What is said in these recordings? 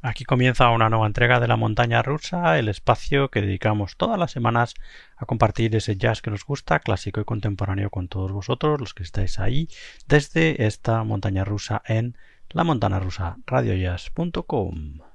Aquí comienza una nueva entrega de la montaña rusa, el espacio que dedicamos todas las semanas a compartir ese jazz que nos gusta, clásico y contemporáneo con todos vosotros, los que estáis ahí, desde esta montaña rusa en la montana rusa radiojazz.com.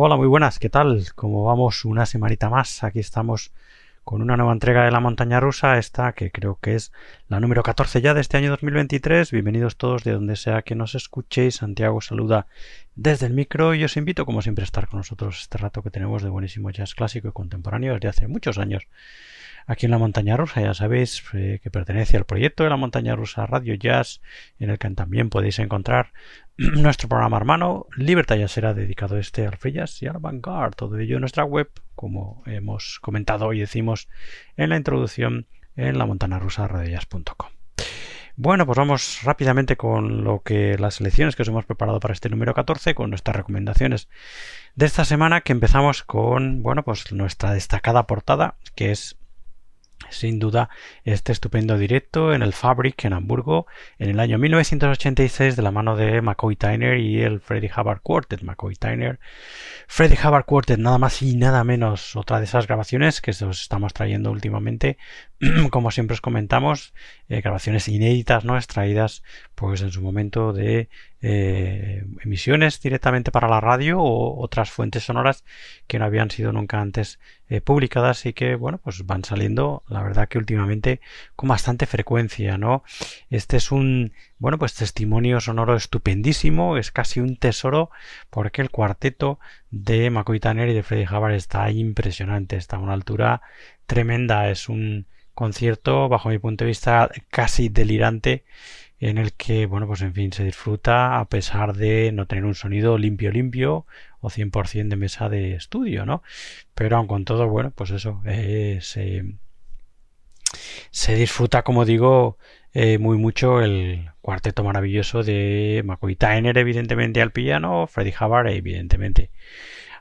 Hola, muy buenas, ¿qué tal? Como vamos una semanita más, aquí estamos con una nueva entrega de la montaña rusa, esta que creo que es la número 14 ya de este año 2023. Bienvenidos todos de donde sea que nos escuchéis. Santiago saluda desde el micro y os invito como siempre a estar con nosotros este rato que tenemos de buenísimo jazz clásico y contemporáneo desde hace muchos años aquí en la montaña rusa. Ya sabéis eh, que pertenece al proyecto de la montaña rusa Radio Jazz, en el que también podéis encontrar nuestro programa hermano Libertad ya será dedicado este al free jazz y al vanguard. Todo ello en nuestra web, como hemos comentado y decimos en la introducción en la radiojazz.com. Bueno, pues vamos rápidamente con lo que las lecciones que os hemos preparado para este número 14, con nuestras recomendaciones de esta semana, que empezamos con, bueno, pues nuestra destacada portada, que es sin duda este estupendo directo en el Fabric en Hamburgo en el año 1986 de la mano de McCoy Tyner y el Freddie Hubbard Quartet. McCoy Tyner, Freddie Hubbard Quartet, nada más y nada menos. Otra de esas grabaciones que os estamos trayendo últimamente, como siempre os comentamos, eh, grabaciones inéditas, no extraídas pues en su momento de eh, emisiones directamente para la radio o otras fuentes sonoras que no habían sido nunca antes eh, publicadas y que bueno pues van saliendo la verdad que últimamente con bastante frecuencia no este es un bueno pues testimonio sonoro estupendísimo es casi un tesoro porque el cuarteto de McCoy Tanner y de Freddie Hubbard está impresionante está a una altura tremenda es un concierto bajo mi punto de vista casi delirante en el que, bueno, pues en fin, se disfruta a pesar de no tener un sonido limpio limpio o 100% de mesa de estudio, ¿no? Pero aun con todo, bueno, pues eso, eh, se, se, disfruta, como digo, eh, muy mucho el cuarteto maravilloso de McCoy Tyner, evidentemente al piano, Freddie Hubbard, evidentemente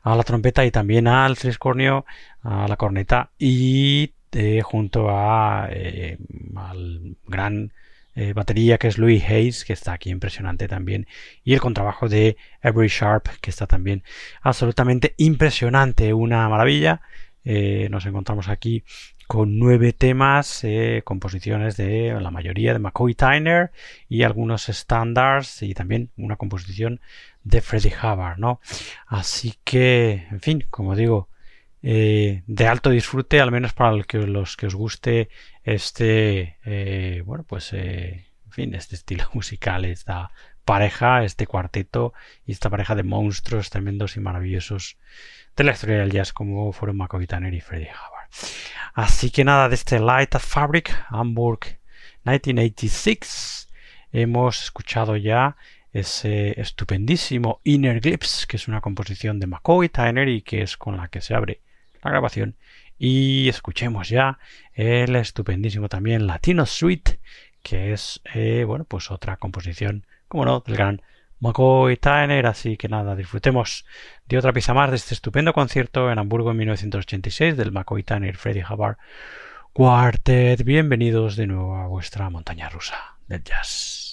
a la trompeta y también al triscornio, a la corneta y eh, junto a al gran eh, batería que es Louis Hayes, que está aquí impresionante también, y el contrabajo de Avery Sharp, que está también absolutamente impresionante, una maravilla. Eh, nos encontramos aquí con nueve temas, eh, composiciones de la mayoría de McCoy Tyner y algunos standards y también una composición de Freddie Hubbard, ¿no? Así que, en fin, como digo, eh, de alto disfrute, al menos para los que os guste este, eh, bueno, pues, eh, en fin, este estilo musical, esta pareja, este cuarteto y esta pareja de monstruos tremendos y maravillosos de la historia del jazz como fueron McCoy Tanner y Freddie Hubbard. Así que nada, de este Light at Fabric, Hamburg 1986, hemos escuchado ya ese estupendísimo Inner Glimpse, que es una composición de McCoy Tyner y que es con la que se abre la grabación. Y escuchemos ya el estupendísimo también Latino Suite que es eh, bueno pues otra composición como no del gran McCoy Tyner así que nada disfrutemos de otra pieza más de este estupendo concierto en Hamburgo en 1986 del McCoy Tyner Freddie Hubbard Quartet. Bienvenidos de nuevo a vuestra montaña rusa del jazz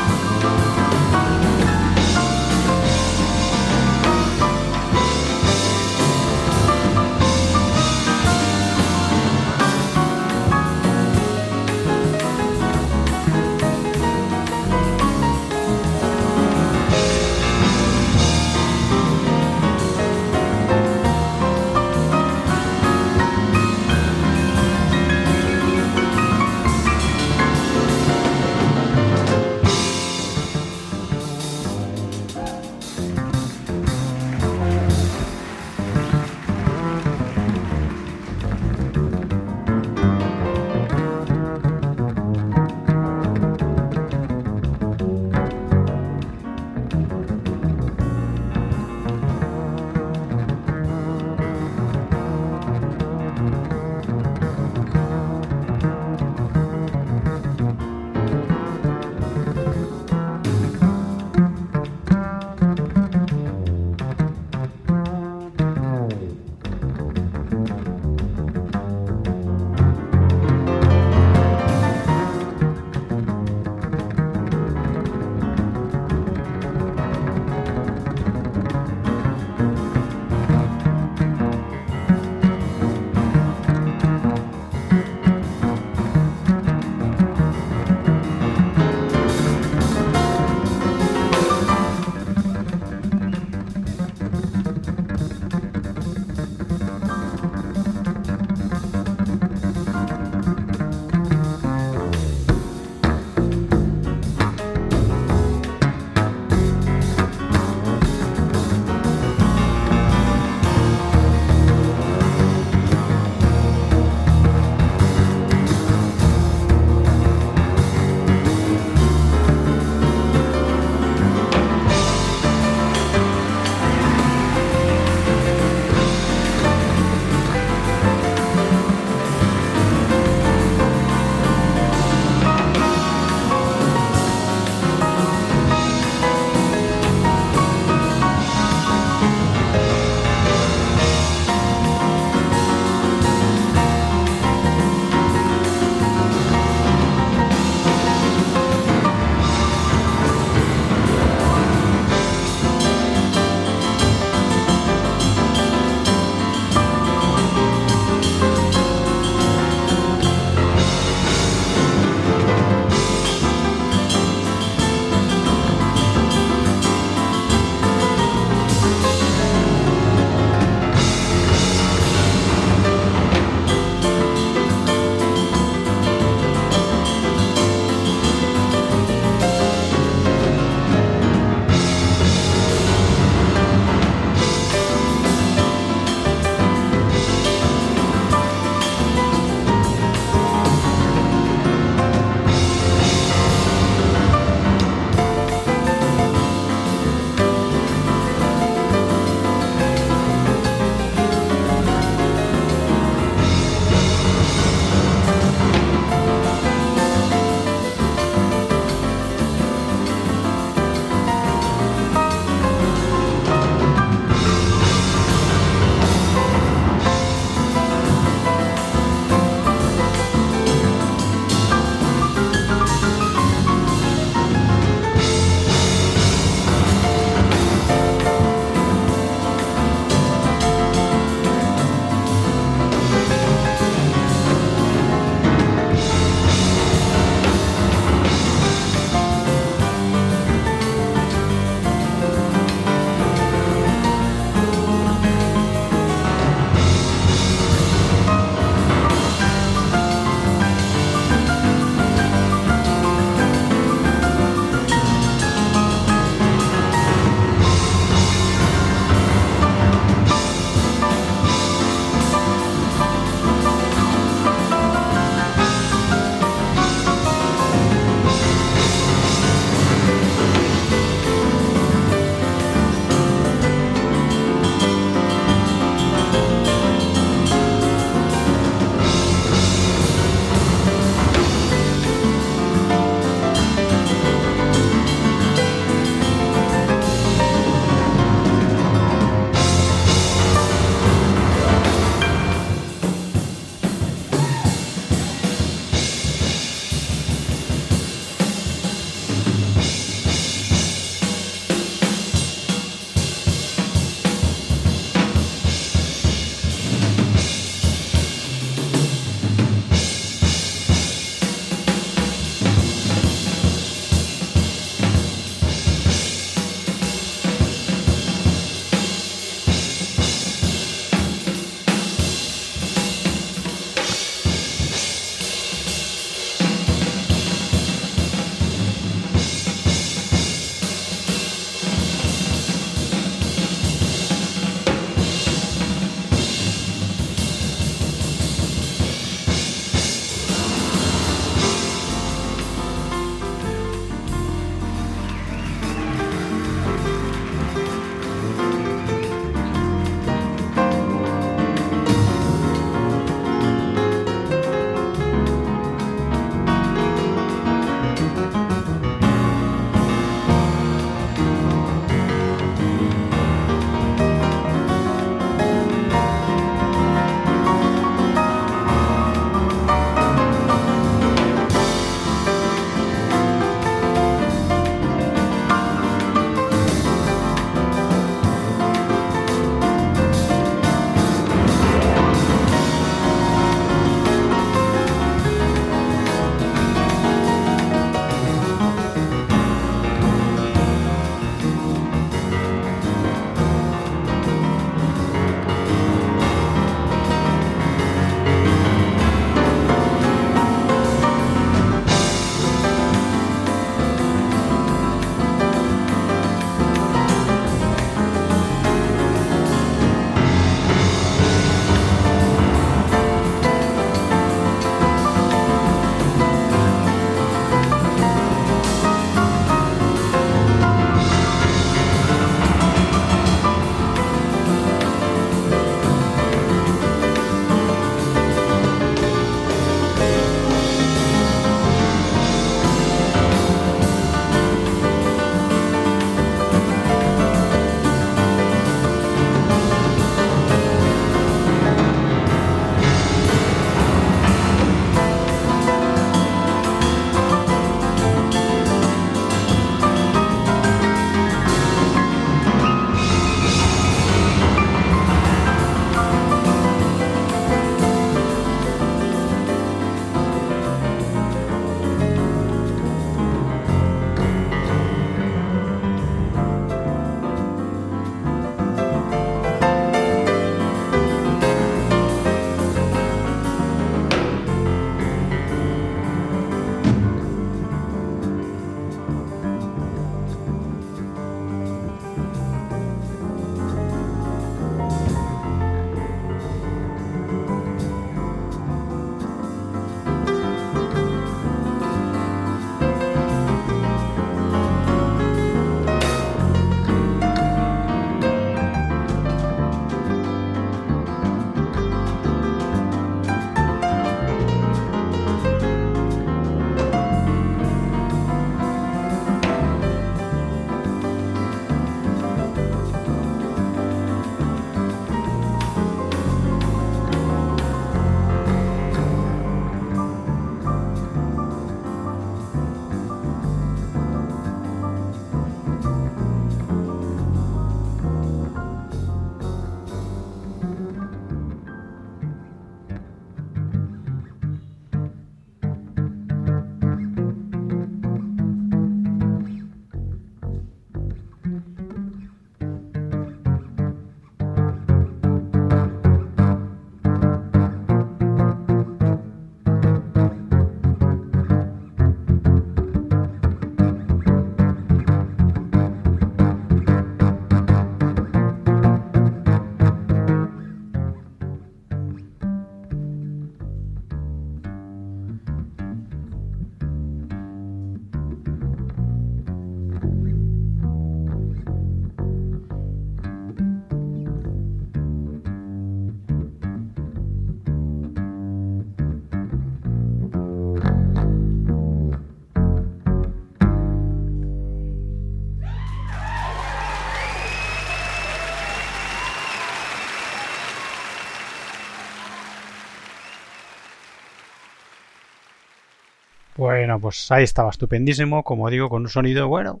Bueno, pues ahí estaba estupendísimo, como digo, con un sonido, bueno,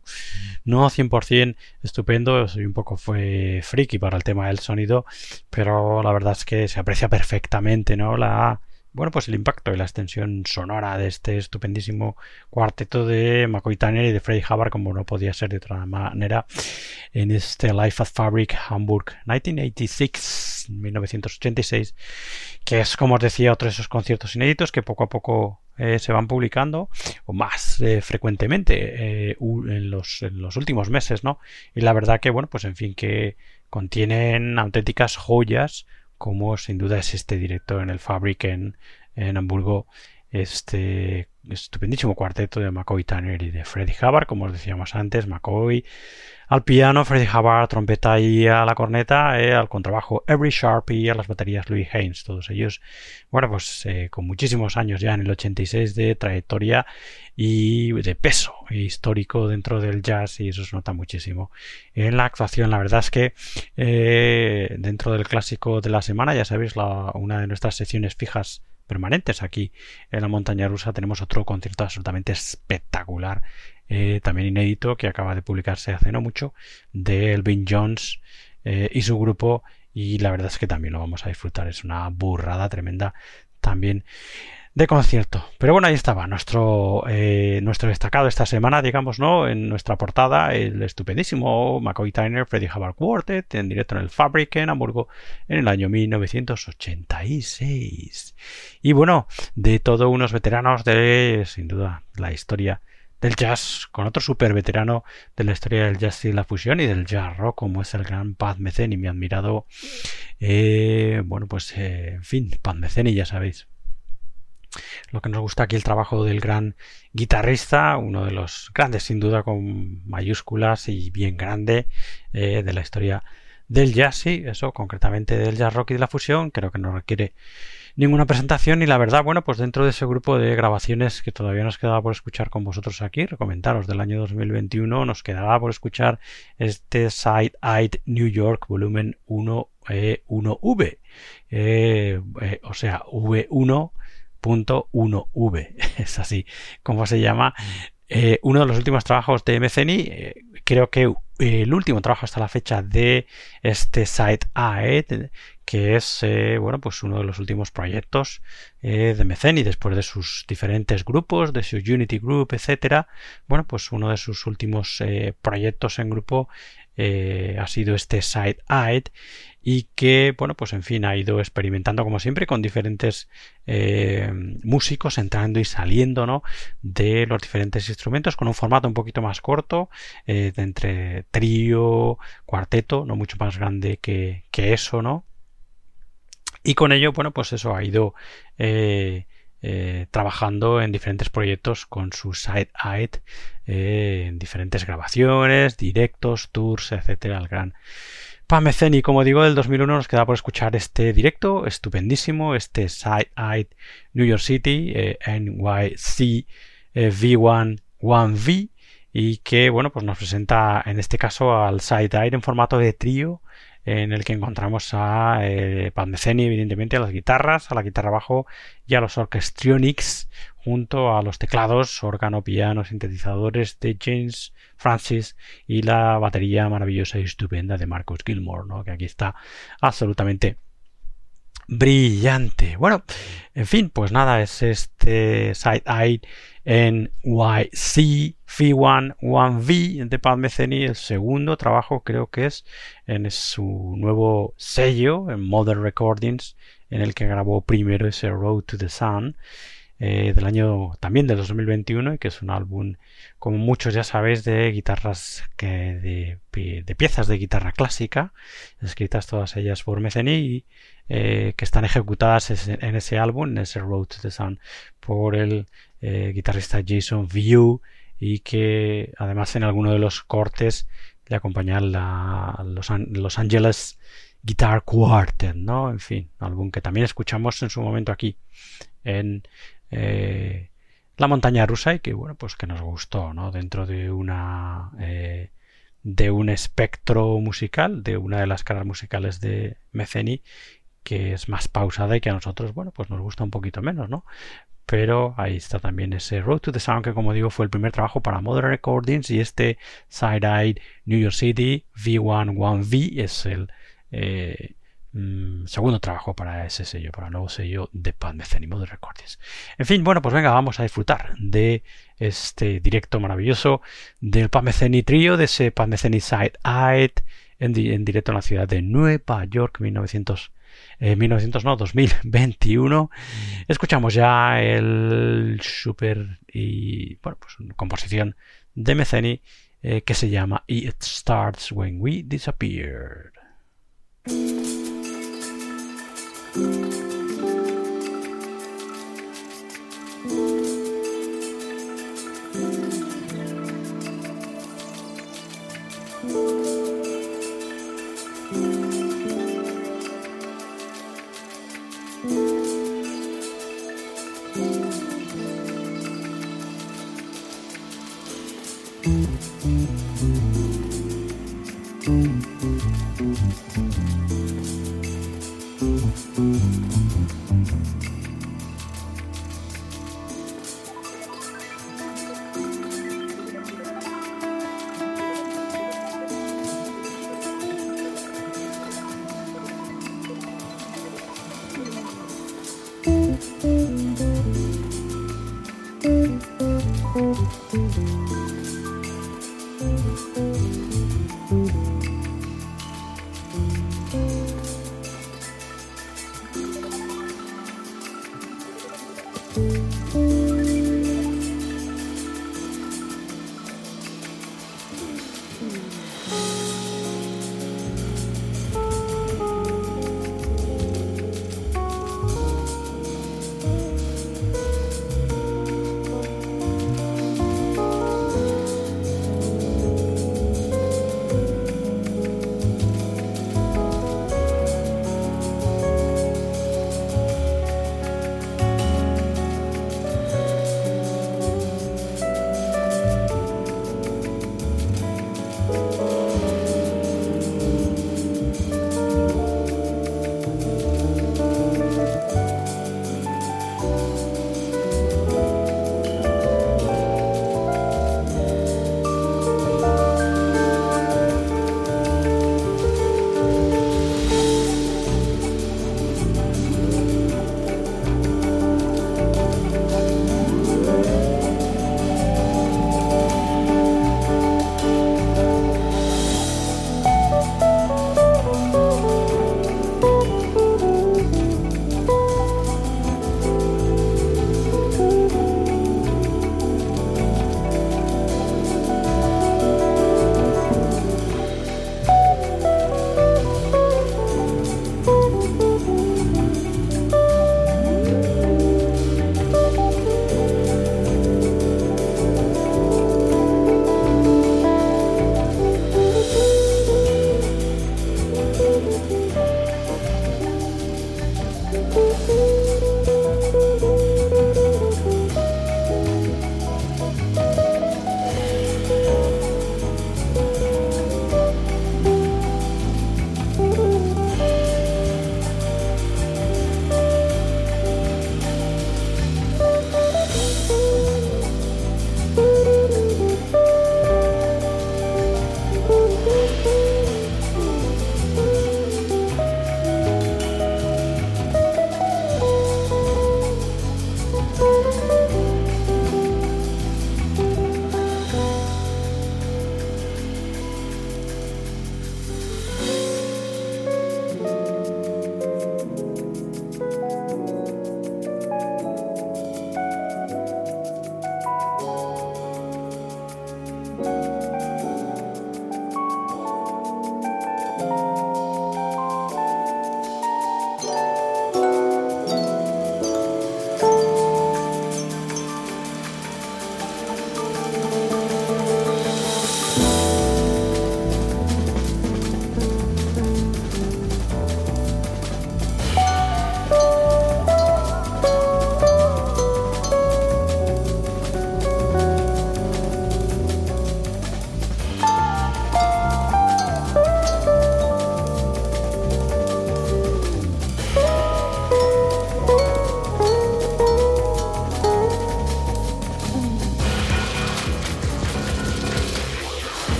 no 100% estupendo, soy un poco fue friki para el tema del sonido, pero la verdad es que se aprecia perfectamente, ¿no? La, bueno, pues el impacto y la extensión sonora de este estupendísimo cuarteto de McCoy Tanner y de Freddie Hubbard, como no podía ser de otra manera, en este Life at Fabric Hamburg 1986, 1986, que es, como os decía, otro de esos conciertos inéditos que poco a poco eh, se van publicando o más eh, frecuentemente eh, en, los, en, los, últimos meses, ¿no? Y la verdad que, bueno, pues en fin, que contienen auténticas joyas como sin duda es este directo en el Fabric en, en Hamburgo, este estupendísimo cuarteto de McCoy Tanner y de Freddie Hubbard, como os decíamos antes, McCoy al piano, Freddie Hubbard, trompeta y a la corneta, eh, al contrabajo Every Sharp y a las baterías Louis Haynes, todos ellos, bueno, pues eh, con muchísimos años ya en el 86 de trayectoria y de peso histórico dentro del jazz y eso se nota muchísimo en la actuación. La verdad es que eh, dentro del clásico de la semana, ya sabéis, una de nuestras secciones fijas permanentes aquí en la montaña rusa tenemos otro concierto absolutamente espectacular eh, también inédito, que acaba de publicarse hace no mucho, de Elvin Jones eh, y su grupo. Y la verdad es que también lo vamos a disfrutar. Es una burrada tremenda también de concierto. Pero bueno, ahí estaba nuestro, eh, nuestro destacado esta semana, digamos, ¿no? En nuestra portada, el estupendísimo McCoy Tyner Freddie Hubbard Quartet en directo en el Fabric en Hamburgo en el año 1986. Y bueno, de todos unos veteranos de, sin duda, la historia del jazz con otro super veterano de la historia del jazz y la fusión y del jazz rock como es el gran Pat Metheny, mi admirado eh, bueno pues eh, en fin Pat Metheny ya sabéis lo que nos gusta aquí el trabajo del gran guitarrista, uno de los grandes sin duda con mayúsculas y bien grande eh, de la historia del jazz y eso concretamente del jazz rock y de la fusión creo que no requiere ninguna presentación y la verdad, bueno, pues dentro de ese grupo de grabaciones que todavía nos quedaba por escuchar con vosotros aquí, recomentaros del año 2021, nos quedaba por escuchar este Side Eyed New York volumen 1 1V, eh, eh, o sea, V1.1V, es así como se llama. Eh, uno de los últimos trabajos de Meceni, creo que el último trabajo hasta la fecha de este Side Eyed que es eh, bueno pues uno de los últimos proyectos eh, de Meceni después de sus diferentes grupos de su Unity Group etcétera bueno pues uno de sus últimos eh, proyectos en grupo ha sido este Side Eyed y que bueno pues en fin ha ido experimentando como siempre con diferentes músicos entrando y saliendo ¿no? de los diferentes instrumentos con un formato un poquito más corto de entre trío cuarteto no mucho más grande que, que eso no y con ello, bueno, pues eso ha ido eh, eh, trabajando en diferentes proyectos con su side aid, eh, en diferentes grabaciones, directos, tours, etcétera. El gran Pameceni, como digo, del 2001 nos queda por escuchar este directo estupendísimo, este side aid New York City, NYC V1 1V, y que, bueno, pues nos presenta en este caso al side aid en formato de trío en el que encontramos a eh, evidentemente, a las guitarras, a la guitarra bajo y a los orchestrionics, junto a los teclados, órgano, piano, sintetizadores de James Francis y la batería maravillosa y estupenda de Marcus Gilmore, ¿no? que aquí está absolutamente brillante. Bueno, en fin, pues nada, es este Side Eye en YC V1 1V de Pat Metheny, el segundo trabajo creo que es en su nuevo sello, en Modern Recordings, en el que grabó primero ese Road to the Sun. Eh, del año también del 2021 y que es un álbum como muchos ya sabéis de guitarras que de, de piezas de guitarra clásica escritas todas ellas por Metheny y eh, que están ejecutadas en ese álbum, en ese Road to the Sun, por el eh, guitarrista Jason View y que además en alguno de los cortes le acompañan la, los, los Angeles Guitar Quartet, ¿no? En fin, álbum que también escuchamos en su momento aquí en eh, la montaña rusa y que bueno, pues que nos gustó, ¿no? Dentro de una de un espectro musical, de una de las caras musicales de Meceni que es más pausada y que a nosotros, bueno, pues nos gusta un poquito menos, ¿no? Pero ahí está también ese Road to the Sound que como digo fue el primer trabajo para Modern Recordings y este Side Eye New York City V11V es el eh, mm, segundo trabajo para ese sello, para el nuevo sello de Pat Metheny Modern Recordings. En fin, bueno, pues venga, vamos a disfrutar de este directo maravilloso del Pat Metheny Trio, de ese Metheny Side Eye en, en directo en la ciudad de Nueva York, 1900 eh, 1900, no, 2021. Escuchamos ya el super y, bueno, pues una composición de Meceni eh, que se llama It Starts When We Disappeared.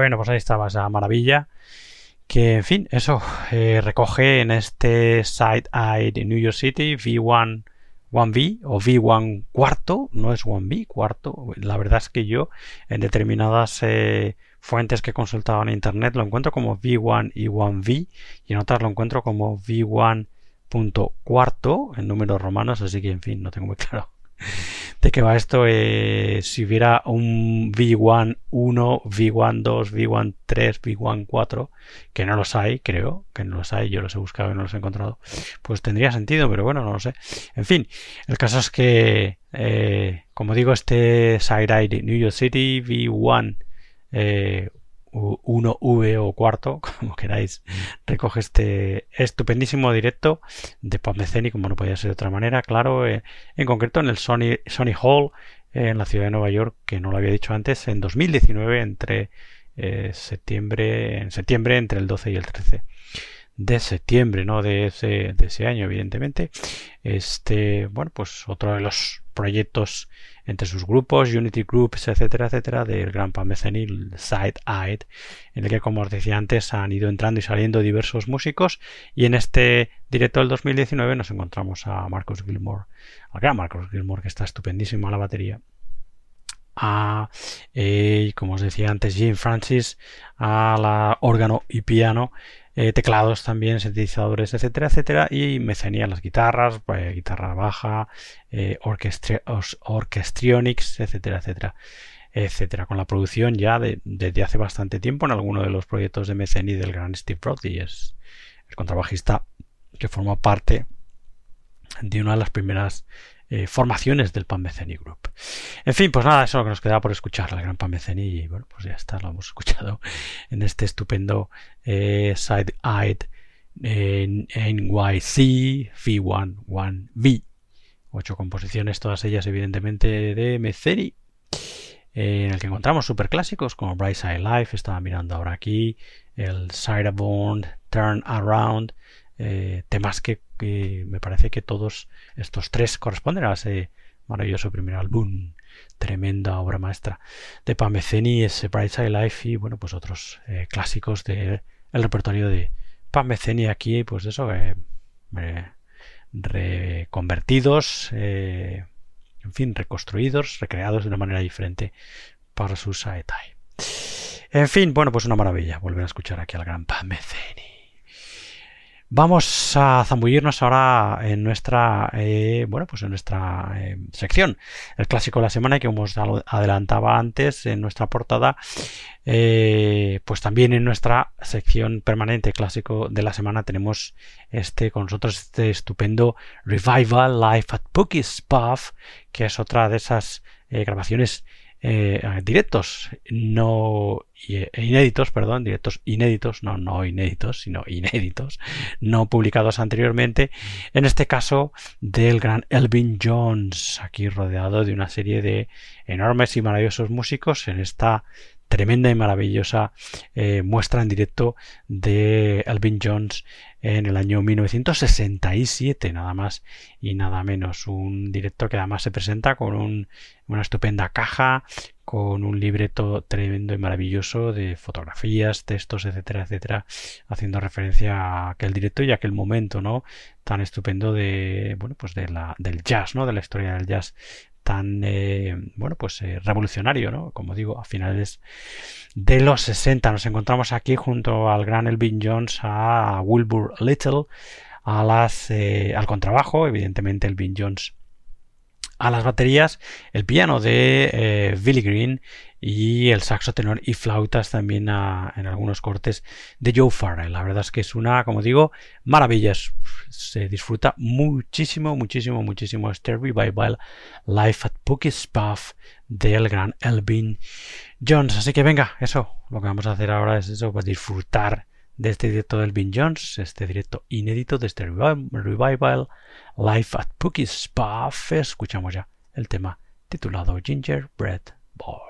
Bueno, pues ahí estaba esa maravilla. Que, en fin, eso eh, recoge en este Side-Eye de New York City V1 1V o V1 cuarto, no es 1V cuarto. La verdad es que yo en determinadas eh, fuentes que he consultado en internet lo encuentro como V1 y 1V y en otras lo encuentro como V1 cuarto en números romanos, así que en fin, no tengo muy claro de qué va esto. Eh, si hubiera un V1 1, V1 2, V1 3, V1 4, que no los hay, creo, que no los hay, yo los he buscado y no los he encontrado, pues tendría sentido, pero bueno, no lo sé. En fin, el caso es que, eh, como digo, este Side New York City V1 eh, 1V o cuarto, como queráis, recoge este estupendísimo directo de Pop Meceni, como no podía ser de otra manera, claro, eh, en concreto en el Sony, Sony Hall en la ciudad de Nueva York, que no lo había dicho antes, en 2019, entre eh, septiembre, en septiembre, entre el 12 y el 13 de septiembre, ¿no? De ese, de ese año, evidentemente. Este, bueno, pues otro de los proyectos entre sus grupos, Unity Groups, etcétera, etcétera, del gran Pamecenil Side Eyed, en el que, como os decía antes, han ido entrando y saliendo diversos músicos. Y en este directo del 2019 nos encontramos a Marcus Gilmore, al gran Marcus Gilmore, que está estupendísimo a la batería. A, eh, como os decía antes, Jim Francis a la órgano y piano eh, teclados también, sintetizadores, etcétera, etcétera, y mecenía las guitarras, pues, guitarra baja, eh, orchestrionics, etcétera, etcétera, etcétera, con la producción ya desde hace bastante tiempo en alguno de los proyectos de Meceni del gran Steve Brody, es el contrabajista que forma parte de una de las primeras eh, formaciones del Pan Meceni Group. En fin, pues nada, eso es lo que nos quedaba por escuchar, la gran Pan Meceni, y bueno, pues ya está, lo hemos escuchado en este estupendo eh, Side-Eyed NYC V11V. Ocho composiciones, todas ellas evidentemente de Meceni, eh, en el que encontramos superclásicos como Bright Side Life, estaba mirando ahora aquí, el Sideborn, Turn Around, temas que, me parece que todos estos tres corresponden a ese maravilloso primer álbum, tremenda obra maestra de Pameceni, ese Bright Side Life y bueno, pues otros eh, clásicos del repertorio de Pameceni aquí, pues eso, eh, reconvertidos, en fin, reconstruidos, recreados de una manera diferente para su Saetai. En fin, bueno, pues una maravilla volver a escuchar aquí al gran Pameceni. Vamos a zambullirnos ahora en nuestra, eh, bueno, pues en nuestra eh, sección, el clásico de la semana que hemos adelantaba antes en nuestra portada, eh, pues también en nuestra sección permanente clásico de la semana tenemos este con nosotros este estupendo Revival Live at Pookie's Puff, que es otra de esas grabaciones eh, directos no eh, inéditos, perdón, directos inéditos, no, no inéditos, sino inéditos, no publicados anteriormente, en este caso del gran Elvin Jones, aquí rodeado de una serie de enormes y maravillosos músicos en esta tremenda y maravillosa eh, muestra en directo de Elvin Jones en el año 1967, nada más y nada menos. Un directo que además se presenta con una estupenda caja, con un libreto tremendo y maravilloso de fotografías, textos, etcétera, etcétera, haciendo referencia a aquel directo y a aquel momento, ¿no? Tan estupendo de, bueno, pues de la, del jazz, ¿no? De la historia del jazz tan eh, bueno pues eh, revolucionario no como digo a finales de los 60 nos encontramos aquí junto al gran Elvin Jones a Wilbur Little a las eh, al contrabajo evidentemente Elvin Jones A las baterías, el piano de Billy Green y el saxo tenor y flautas también en algunos cortes de Joe Farrell. La verdad es que es una, como digo, maravilla. Se disfruta muchísimo, muchísimo, muchísimo este revival Life at Pookie's Puff del gran Elvin Jones. Así que venga, eso, lo que vamos a hacer ahora es eso, pues disfrutar de este directo del Elvin Jones, este directo inédito de este revival Life at Pookie's Puff. Escuchamos ya el tema titulado Gingerbread Boy.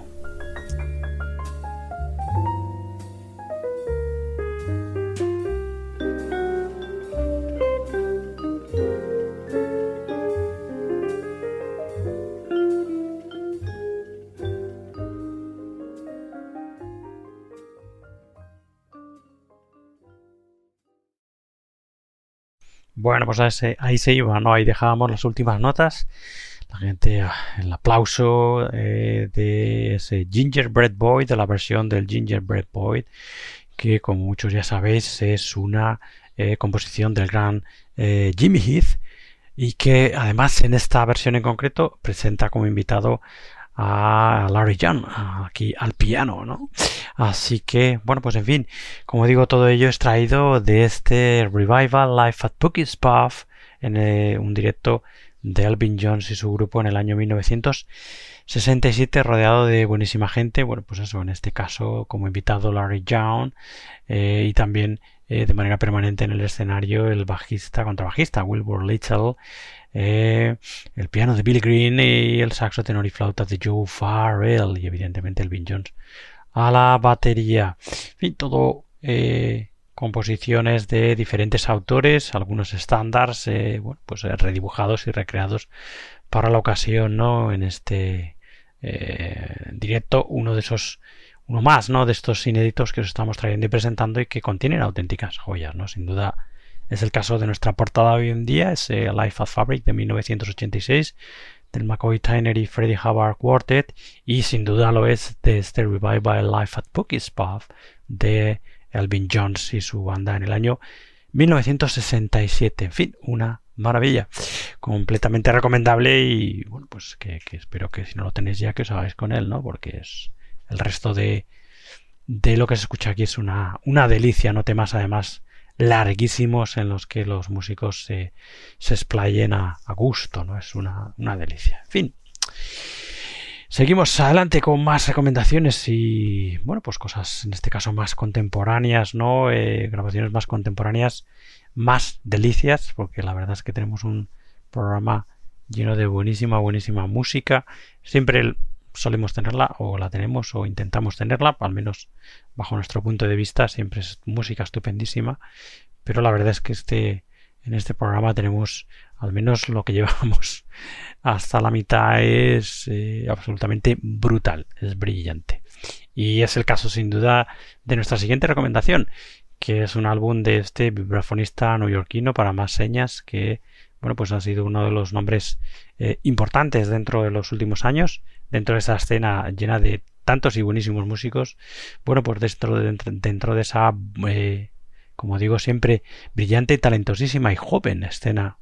Bueno, pues ahí se iba, ¿no? Ahí dejábamos las últimas notas. La gente, ah, el aplauso eh, de ese Gingerbread Boy, de la versión del Gingerbread Boy, que como muchos ya sabéis es una eh, composición del gran eh, Jimmy Heath y que además en esta versión en concreto presenta como invitado a Larry Young, aquí al piano, ¿no? Así que, bueno, pues en fin, como digo, todo ello es traído de este Revival Live at Bookie's Puff en eh, un directo de Alvin Jones y su grupo en el año 1967, rodeado de buenísima gente. Bueno, pues eso, en este caso, como invitado Larry Young eh, y también eh, de manera permanente en el escenario el bajista, contrabajista Wilbur Little, el piano de Billy Green y el saxo tenor y flauta de Joe Farrell y evidentemente Elvin Jones a la batería. En fin, todo eh, composiciones de diferentes autores, algunos estándares, eh, bueno, pues eh, redibujados y recreados para la ocasión, ¿no? En este directo, uno de esos, uno más, ¿no? De estos inéditos que os estamos trayendo y presentando y que contienen auténticas joyas, ¿no? Sin duda es el caso de nuestra portada hoy en día, ese Life of Fabric de 1986 del McCoy Tyner y Freddie Hubbard Quartet y sin duda lo es de este Revival Life at Bookie's Puff de Elvin Jones y su banda en el año 1967. En fin, una maravilla. Completamente recomendable y bueno, pues que, espero que si no lo tenéis ya que os hagáis con él, ¿no? Porque es el resto de, de lo que se escucha aquí es una, una delicia, no temas además larguísimos en los que los músicos se, explayen a, gusto, ¿no? Es una, delicia. En fin. Seguimos adelante con más recomendaciones y, bueno, pues cosas en este caso más contemporáneas, ¿no? Eh, grabaciones más contemporáneas, más delicias, porque la verdad es que tenemos un programa lleno de buenísima, buenísima música. Siempre solemos tenerla o la tenemos o intentamos tenerla, al menos bajo nuestro punto de vista, siempre es música estupendísima, pero la verdad es que este en este programa tenemos al menos lo que llevamos hasta la mitad es eh, absolutamente brutal, es brillante. Y es el caso sin duda de nuestra siguiente recomendación, que es un álbum de este vibrafonista neoyorquino para más señas que bueno pues ha sido uno de los nombres eh, importantes dentro de los últimos años dentro de esa escena llena de tantos y buenísimos músicos, bueno, pues dentro de, esa, eh, como digo siempre, brillante, talentosísima y joven escena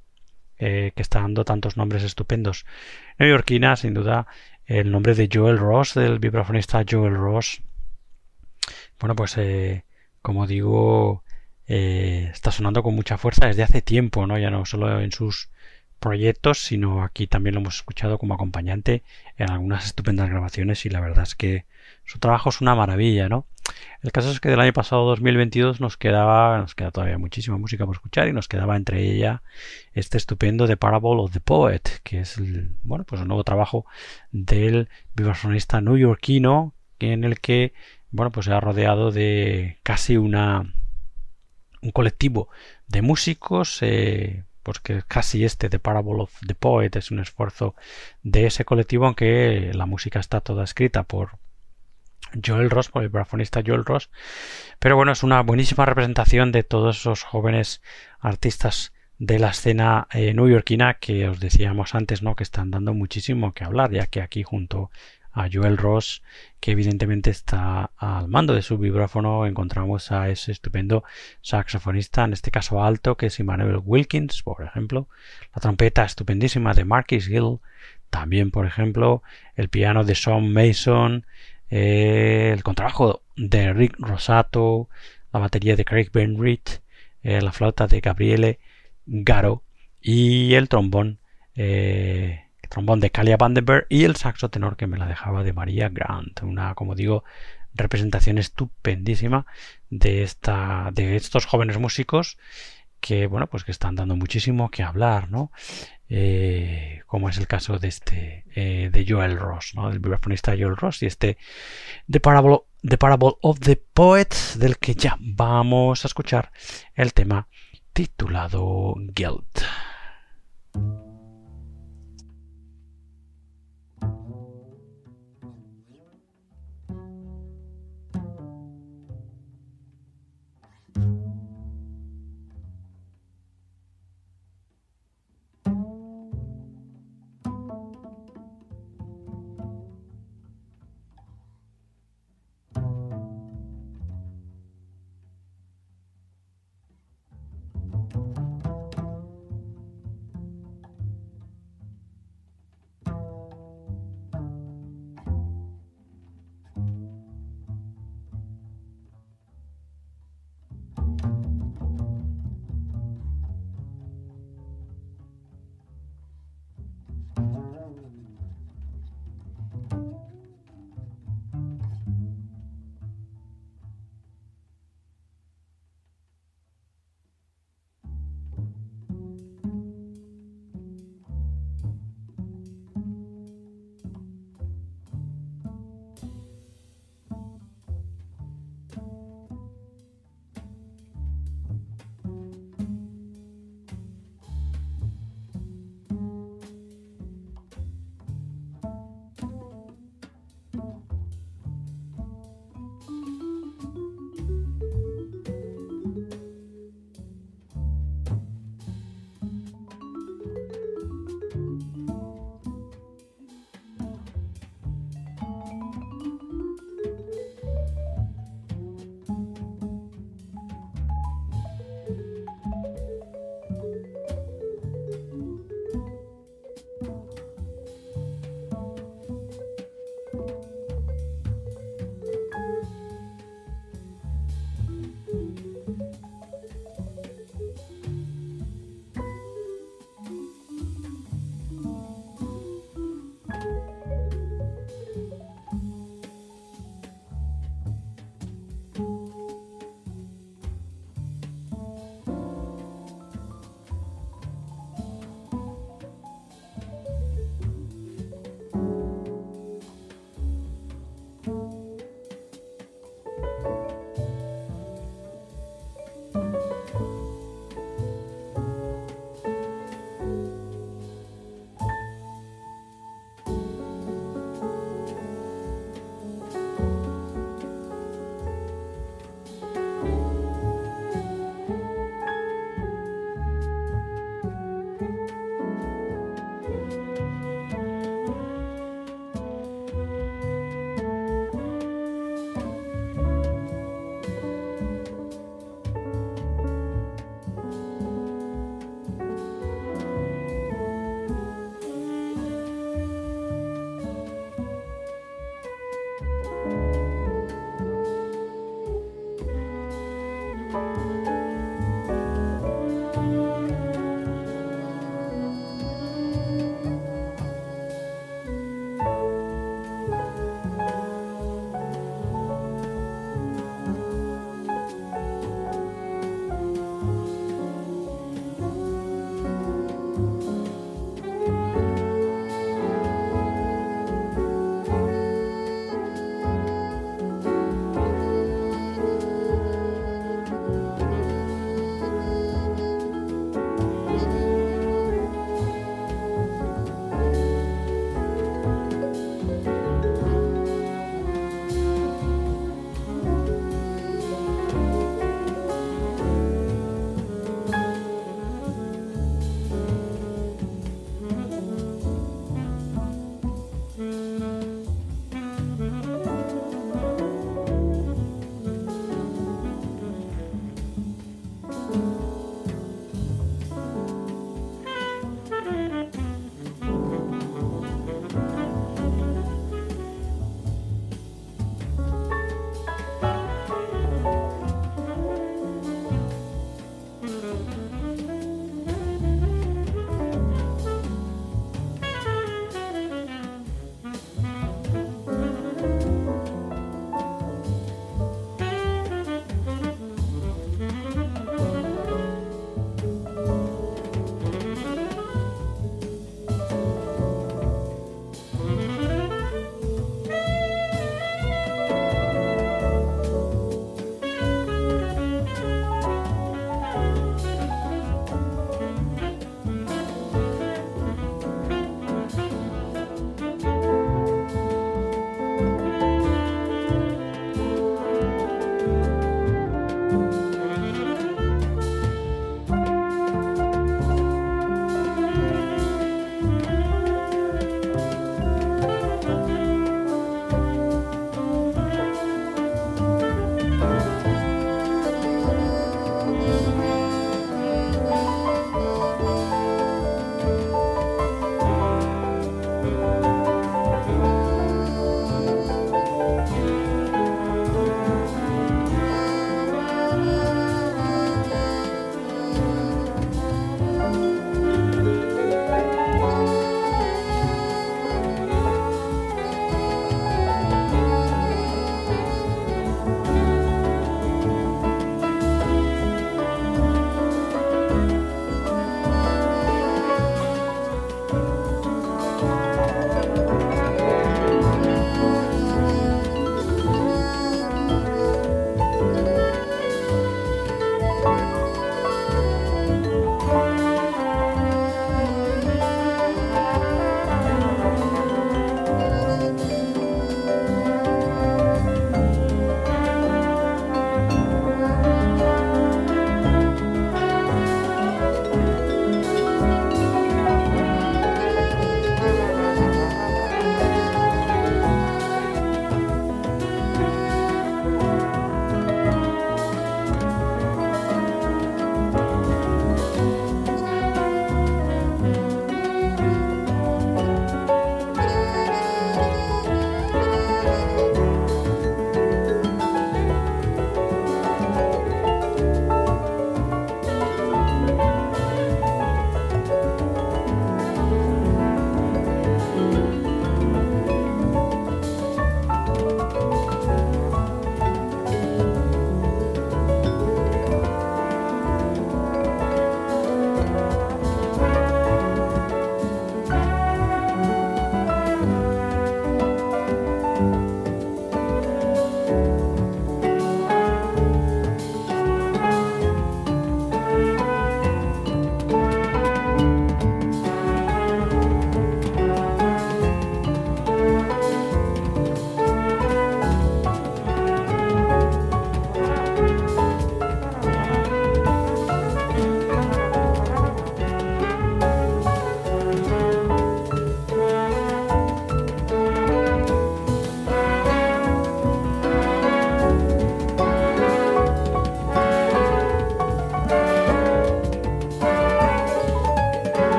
eh, que está dando tantos nombres estupendos. Neoyorquina, sin duda, el nombre de Joel Ross, del vibrafonista Joel Ross. Bueno, pues eh, como digo, está sonando con mucha fuerza desde hace tiempo, ¿no? Ya no solo en sus proyectos, sino aquí también lo hemos escuchado como acompañante en algunas estupendas grabaciones y la verdad es que su trabajo es una maravilla, ¿no? El caso es que del año pasado 2022 nos quedaba, nos queda todavía muchísima música por escuchar y nos quedaba entre ella este estupendo The Parable of the Poet, que es el, bueno, pues un nuevo trabajo del vibrafonista newyorkino en el que, bueno, pues se ha rodeado de casi una un colectivo de músicos, eh, porque casi este The Parable of the Poet es un esfuerzo de ese colectivo, aunque la música está toda escrita por Joel Ross, por el brafonista Joel Ross. Pero bueno, es una buenísima representación de todos esos jóvenes artistas de la escena eh, newyorkina que os decíamos antes, ¿no? Que están dando muchísimo que hablar, ya que aquí junto a Joel Ross, que evidentemente está al mando de su vibráfono, encontramos a ese estupendo saxofonista, en este caso alto, que es Emmanuel Wilkins, por ejemplo, la trompeta estupendísima de Marquis Gill, también, por ejemplo, el piano de Sean Mason, eh, el contrabajo de Rick Rosato, la batería de Craig Benrit, eh, la flauta de Gabriele Garo y el trombón eh, trombón de Kalia Vandenberg y el saxo tenor que me la dejaba de María Grant. Una, como digo, representación estupendísima de esta, de estos jóvenes músicos que, bueno, pues que están dando muchísimo que hablar, ¿no? Eh, como es el caso de este, eh, de Joel Ross, ¿no? Del vibrafonista Joel Ross y este The Parable, the Parable of the Poet, del que ya vamos a escuchar el tema titulado Guilt.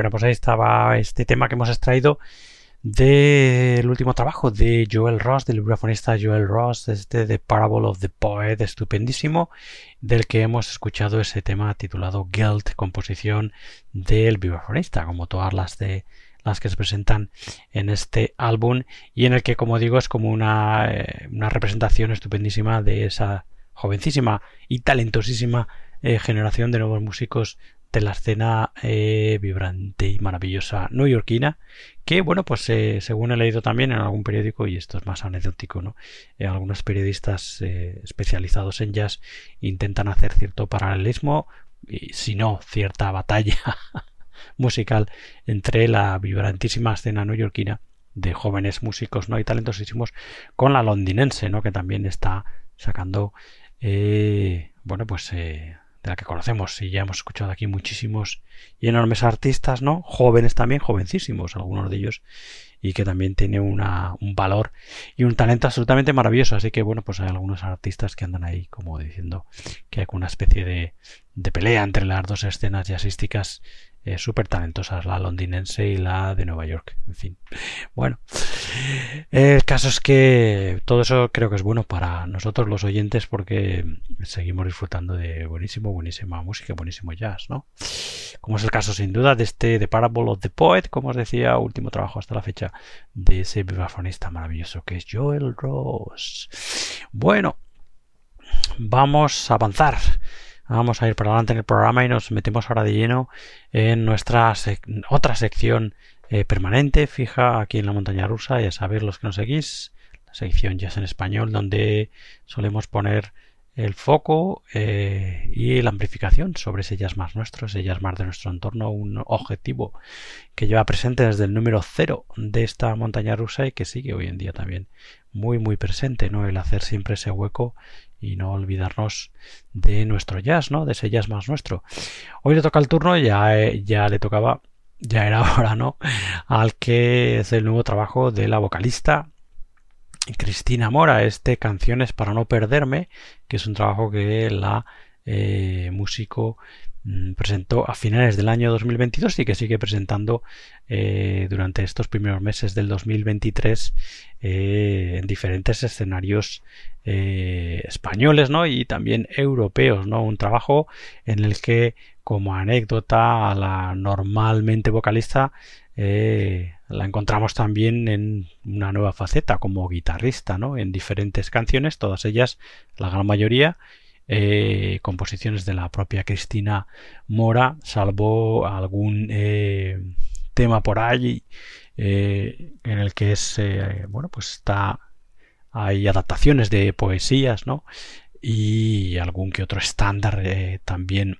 Bueno, pues ahí estaba este tema que hemos extraído del último trabajo de Joel Ross, del vibrafonista Joel Ross, este The Parable of the Poet, estupendísimo, del que hemos escuchado ese tema titulado Guilt, composición del vibrafonista, como todas las de las que se presentan en este álbum y en el que, como digo, es como una, eh, una representación estupendísima de esa jovencísima y talentosísima eh, generación de nuevos músicos de la escena eh, vibrante y maravillosa neoyorquina que bueno pues eh, según he leído también en algún periódico y esto es más anecdótico no eh, algunos periodistas especializados en jazz intentan hacer cierto paralelismo y si no cierta batalla musical entre la vibrantísima escena neoyorquina de jóvenes músicos no y talentosísimos con la londinense no que también está sacando bueno pues de la que conocemos y ya hemos escuchado aquí muchísimos y enormes artistas, ¿no? Jóvenes también, jovencísimos, algunos de ellos, y que también tiene una, un valor y un talento absolutamente maravilloso. Así que, bueno, pues hay algunos artistas que andan ahí como diciendo que hay una especie de, de pelea entre las dos escenas jazzísticas eh, súper talentosas, la londinense y la de Nueva York. En fin, bueno, el caso es que todo eso creo que es bueno para nosotros los oyentes porque seguimos disfrutando de buenísimo, buenísima música, buenísimo jazz, ¿no? Como es el caso sin duda de este The Parable of the Poet, como os decía, último trabajo hasta la fecha de ese vibrafonista maravilloso que es Joel Ross. Bueno, vamos a avanzar Vamos a ir para adelante en el programa y nos metemos ahora de lleno en nuestra otra sección eh, permanente, fija aquí en la montaña rusa, ya sabéis los que nos seguís, la sección Jazz en español, donde solemos poner el foco eh, y la amplificación sobre ese jazz más nuestro, ese jazz más de nuestro entorno, un objetivo que lleva presente desde el número cero de esta montaña rusa y que sigue hoy en día también muy muy presente, ¿no? El hacer siempre ese hueco y no olvidarnos de nuestro jazz, ¿no? De ese jazz más nuestro. Hoy le toca el turno, ya, eh, ya le tocaba, ya era hora, ¿no? Al que es el nuevo trabajo de la vocalista Cristina Mora, este Canciones para no perderme, que es un trabajo que la eh, músico presentó a finales del año 2022 y que sigue presentando eh, durante estos primeros meses del 2023 eh, en diferentes escenarios eh, españoles ¿no? y también europeos. ¿no? Un trabajo en el que, como anécdota, a la normalmente vocalista la encontramos también en una nueva faceta como guitarrista, ¿no? En diferentes canciones, todas ellas, la gran mayoría, eh, composiciones de la propia Cristina Mora, salvo algún eh, tema por allí eh, en el que es, bueno, pues está, hay adaptaciones de poesías, ¿no? Y algún que otro estándar también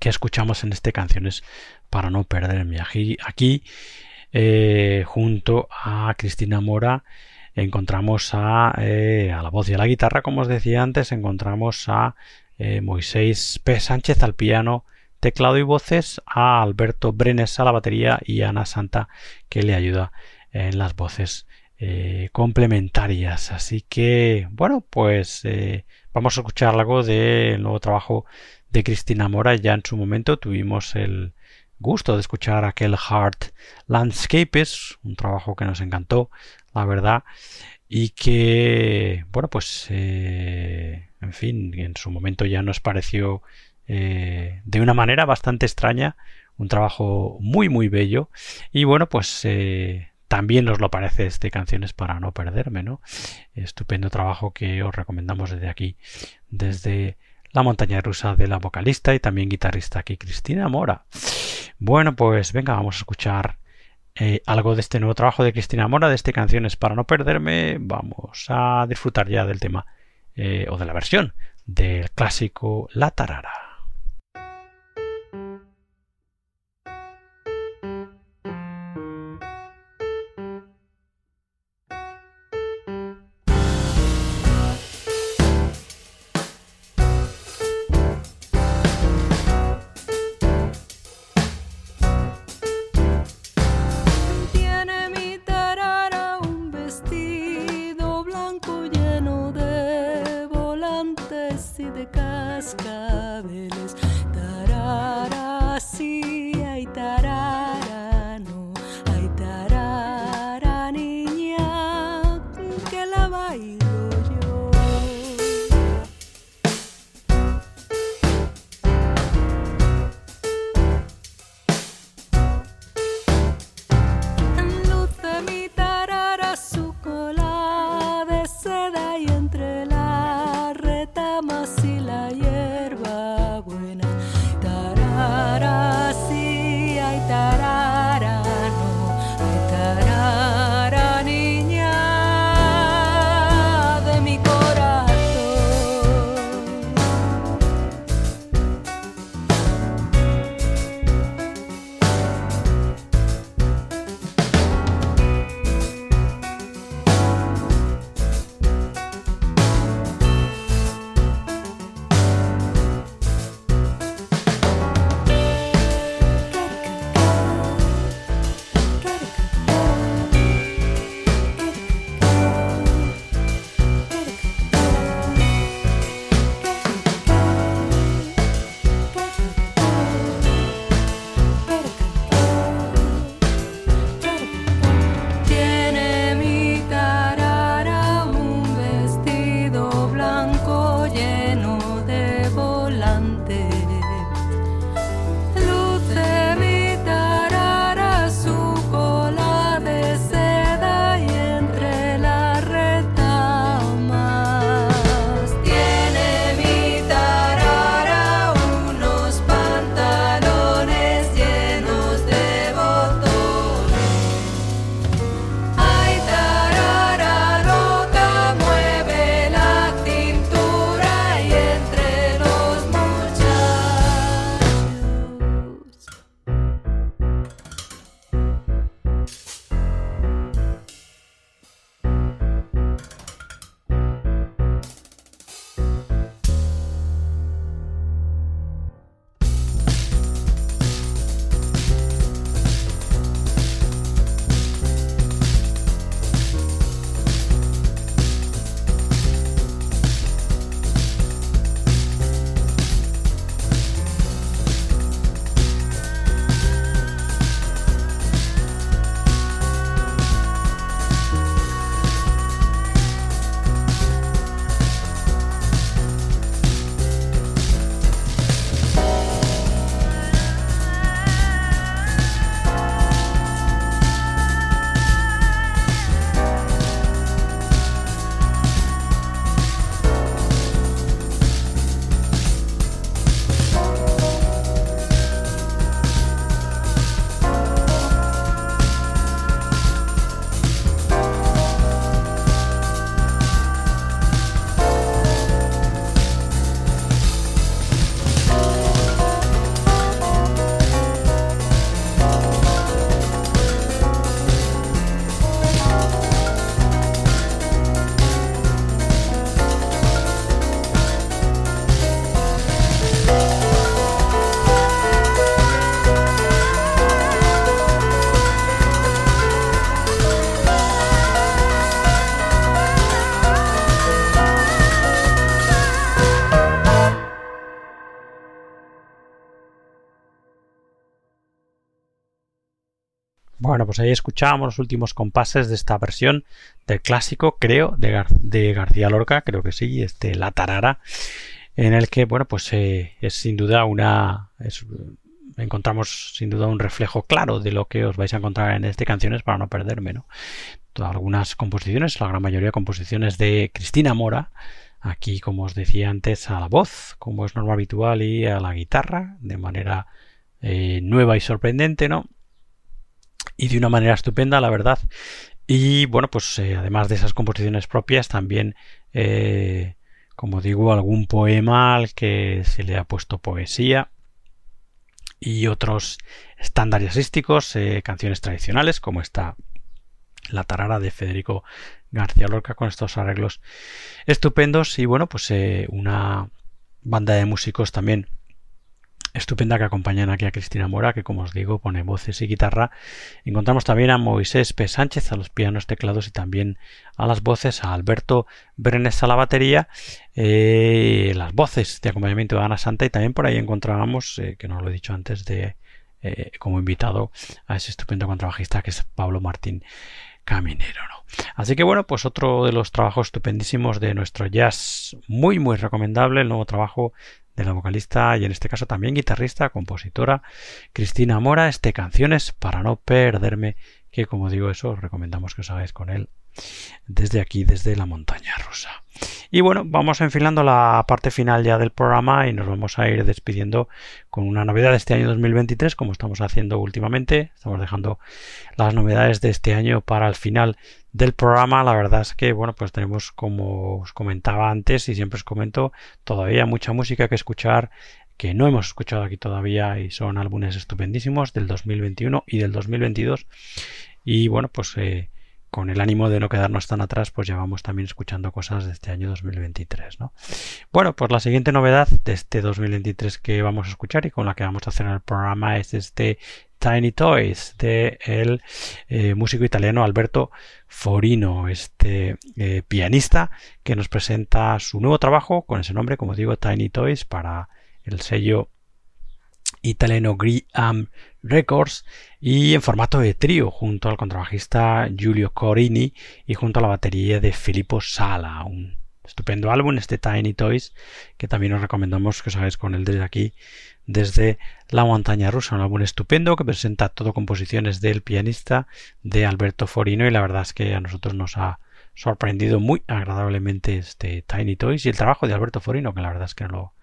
que escuchamos en este canciones para no perderme. Aquí, aquí junto a Cristina Mora, encontramos a, eh, a, la voz y a la guitarra, como os decía antes, encontramos a eh, Moisés P. Sánchez al piano, teclado y voces, a Alberto Brenes a la batería y a Ana Santa que le ayuda en las voces eh, complementarias. Así que, bueno, pues vamos a escuchar algo del nuevo trabajo de Cristina Mora. Ya en su momento tuvimos el gusto de escuchar aquel Heart Landscapes, un trabajo que nos encantó la verdad, y que, bueno, pues, eh, en fin, en su momento ya nos pareció eh, de una manera bastante extraña, un trabajo muy, muy bello, y bueno, pues eh, también nos lo parece este Canciones para no perderme, ¿no? Estupendo trabajo que os recomendamos desde aquí, desde la montaña rusa de la vocalista y también guitarrista aquí, Cristina Mora. Bueno, pues venga, vamos a escuchar eh, algo de este nuevo trabajo de Cristina Mora, de este Canciones para no perderme, vamos a disfrutar ya del tema eh, o de la versión del clásico La Tarara. Pues ahí escuchábamos los últimos compases de esta versión del clásico, creo, de, García Lorca, creo que sí, este La Tarara, en el que, bueno, pues eh, es sin duda una... encontramos sin duda un reflejo claro de lo que os vais a encontrar en este canciones para no perderme, ¿no? algunas composiciones, la gran mayoría composiciones de Cristina Mora, aquí como os decía antes a la voz, como es normal habitual, y a la guitarra, de manera eh, nueva y sorprendente, ¿no? Y de una manera estupenda, la verdad. Y bueno, pues eh, además de esas composiciones propias, también, eh, como digo, algún poema al que se le ha puesto poesía y otros estándares artísticos, eh, canciones tradicionales, como esta La Tarara de Federico García Lorca, con estos arreglos estupendos. Y bueno, pues una banda de músicos también estupenda que acompañan aquí a Cristina Mora, que como os digo pone voces y guitarra. Encontramos también a Moisés P. Sánchez a los pianos, teclados y también a las voces, a Alberto Brenes a la batería, eh, las voces de acompañamiento de Ana Santa y también por ahí encontrábamos, eh, que no lo he dicho antes, de eh, como invitado a ese estupendo contrabajista que es Pablo Martín Caminero. Así que bueno, pues otro de los trabajos estupendísimos de nuestro jazz, muy muy recomendable, el nuevo trabajo de la vocalista y en este caso también guitarrista, compositora Cristina Mora, este Canciones para no perderme, que como digo eso os recomendamos que os hagáis con él desde aquí, desde la montaña rusa. Y bueno, vamos enfilando la parte final ya del programa y nos vamos a ir despidiendo con una novedad de este año 2023, como estamos haciendo últimamente. Estamos dejando las novedades de este año para el final del programa. La verdad es que, bueno, pues tenemos, como os comentaba antes y siempre os comento, todavía mucha música que escuchar que no hemos escuchado aquí todavía y son álbumes estupendísimos del 2021 y del 2022. Y bueno, pues eh, con el ánimo de no quedarnos tan atrás, pues ya vamos también escuchando cosas de este año 2023, ¿no? Bueno, pues la siguiente novedad de este 2023 que vamos a escuchar y con la que vamos a hacer el programa es este Tiny Toys de el eh, músico italiano Alberto Forino, este eh, pianista que nos presenta su nuevo trabajo con ese nombre, como digo, Tiny Toys para el sello italiano Graham Records y en formato de trío junto al contrabajista Giulio Corini y junto a la batería de Filippo Sala, un estupendo álbum este Tiny Toys que también os recomendamos que os hagáis con él desde aquí desde la montaña rusa. Un álbum estupendo que presenta todo composiciones del pianista de Alberto Forino y la verdad es que a nosotros nos ha sorprendido muy agradablemente este Tiny Toys y el trabajo de Alberto Forino que la verdad es que no lo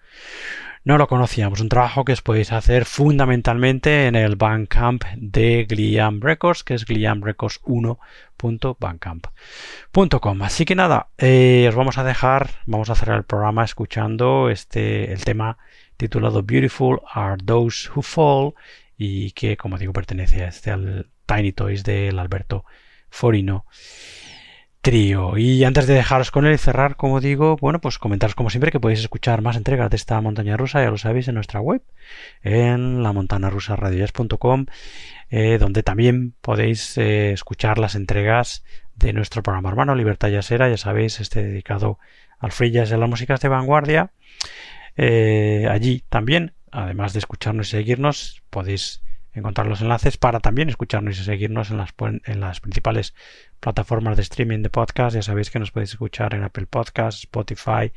no lo conocíamos. Un trabajo que os podéis hacer fundamentalmente en el Bandcamp de Gliam Records, que es gliamrecords1.bandcamp.com. Así que nada, eh, os vamos a dejar, vamos a cerrar el programa escuchando este el tema titulado Beautiful Are Those Who Fall y que, como digo, pertenece a este al Tiny Toys del Alberto Forino trío. Y antes de dejaros con él y cerrar, como digo, bueno, pues comentaros como siempre que podéis escuchar más entregas de esta montaña rusa, ya lo sabéis, en nuestra web, en la montana rusa eh, donde también podéis eh, escuchar las entregas de nuestro programa hermano Libertad Yasera, ya sabéis, este dedicado al free jazz y a las músicas de vanguardia. Eh, allí también, además de escucharnos y seguirnos, podéis encontrar los enlaces para también escucharnos y seguirnos en las, en las principales plataformas de streaming de podcast. Ya sabéis que nos podéis escuchar en Apple Podcast, Spotify,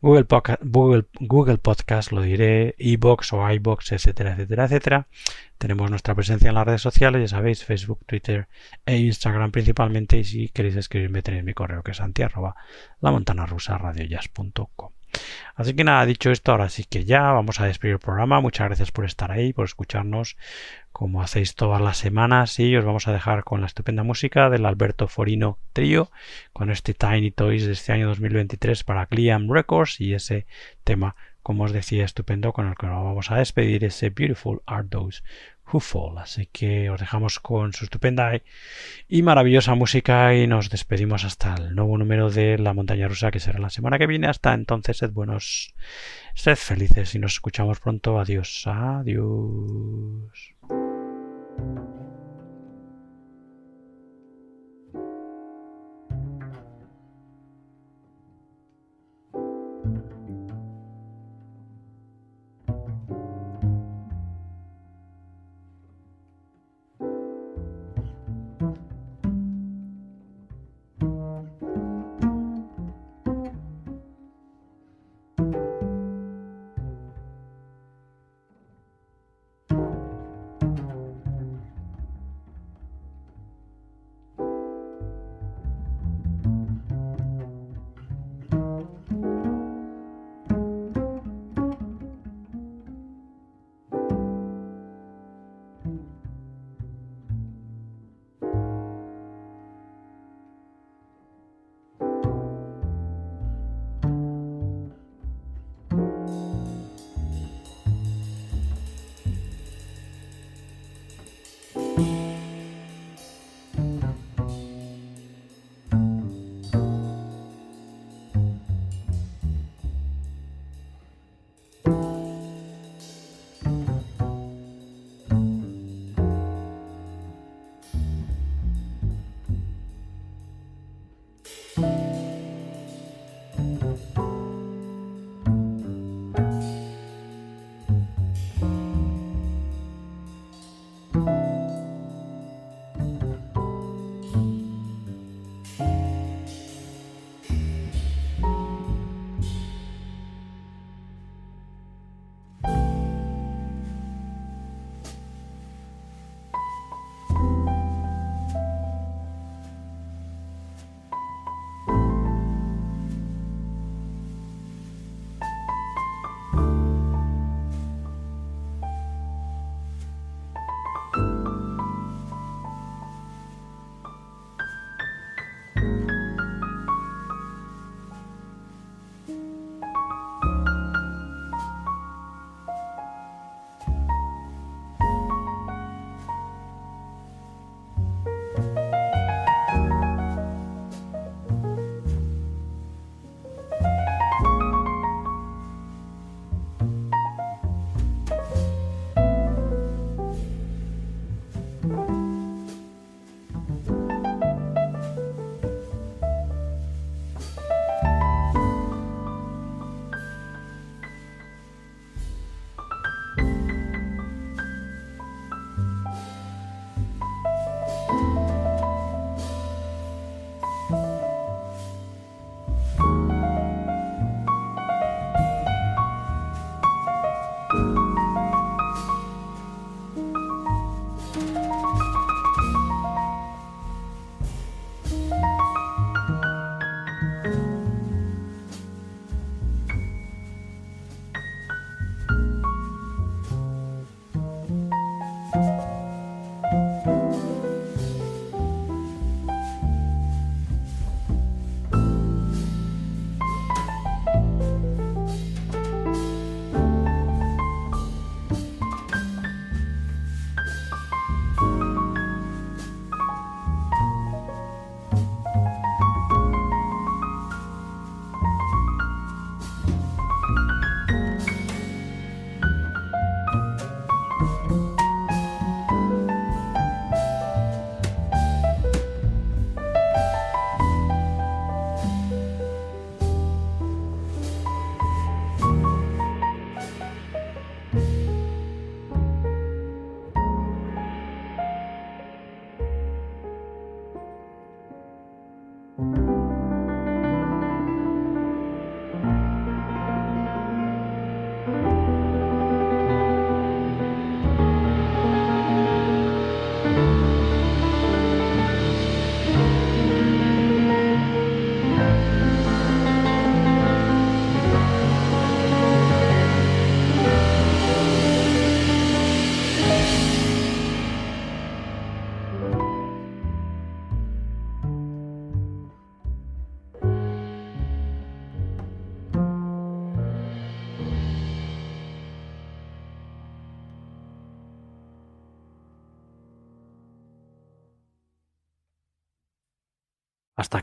Google, Podcast, lo diré, iBox o iBox, etcétera, etcétera, etcétera. Tenemos nuestra presencia en las redes sociales, ya sabéis, Facebook, Twitter e Instagram principalmente. Y si queréis escribirme, tenéis mi correo que es anti la Así que nada, dicho esto, ahora sí que ya vamos a despedir el programa. Muchas gracias por estar ahí, por escucharnos como hacéis todas las semanas y os vamos a dejar con la estupenda música del Alberto Forino Trío con este Tiny Toys de este año 2023 para Gliam Records y ese tema, como os decía, estupendo con el que nos vamos a despedir, ese Beautiful Art Those Who. Así que os dejamos con su estupenda y maravillosa música y nos despedimos hasta el nuevo número de La Montaña Rusa que será la semana que viene. Hasta entonces, sed buenos, sed felices y nos escuchamos pronto. Adiós, adiós.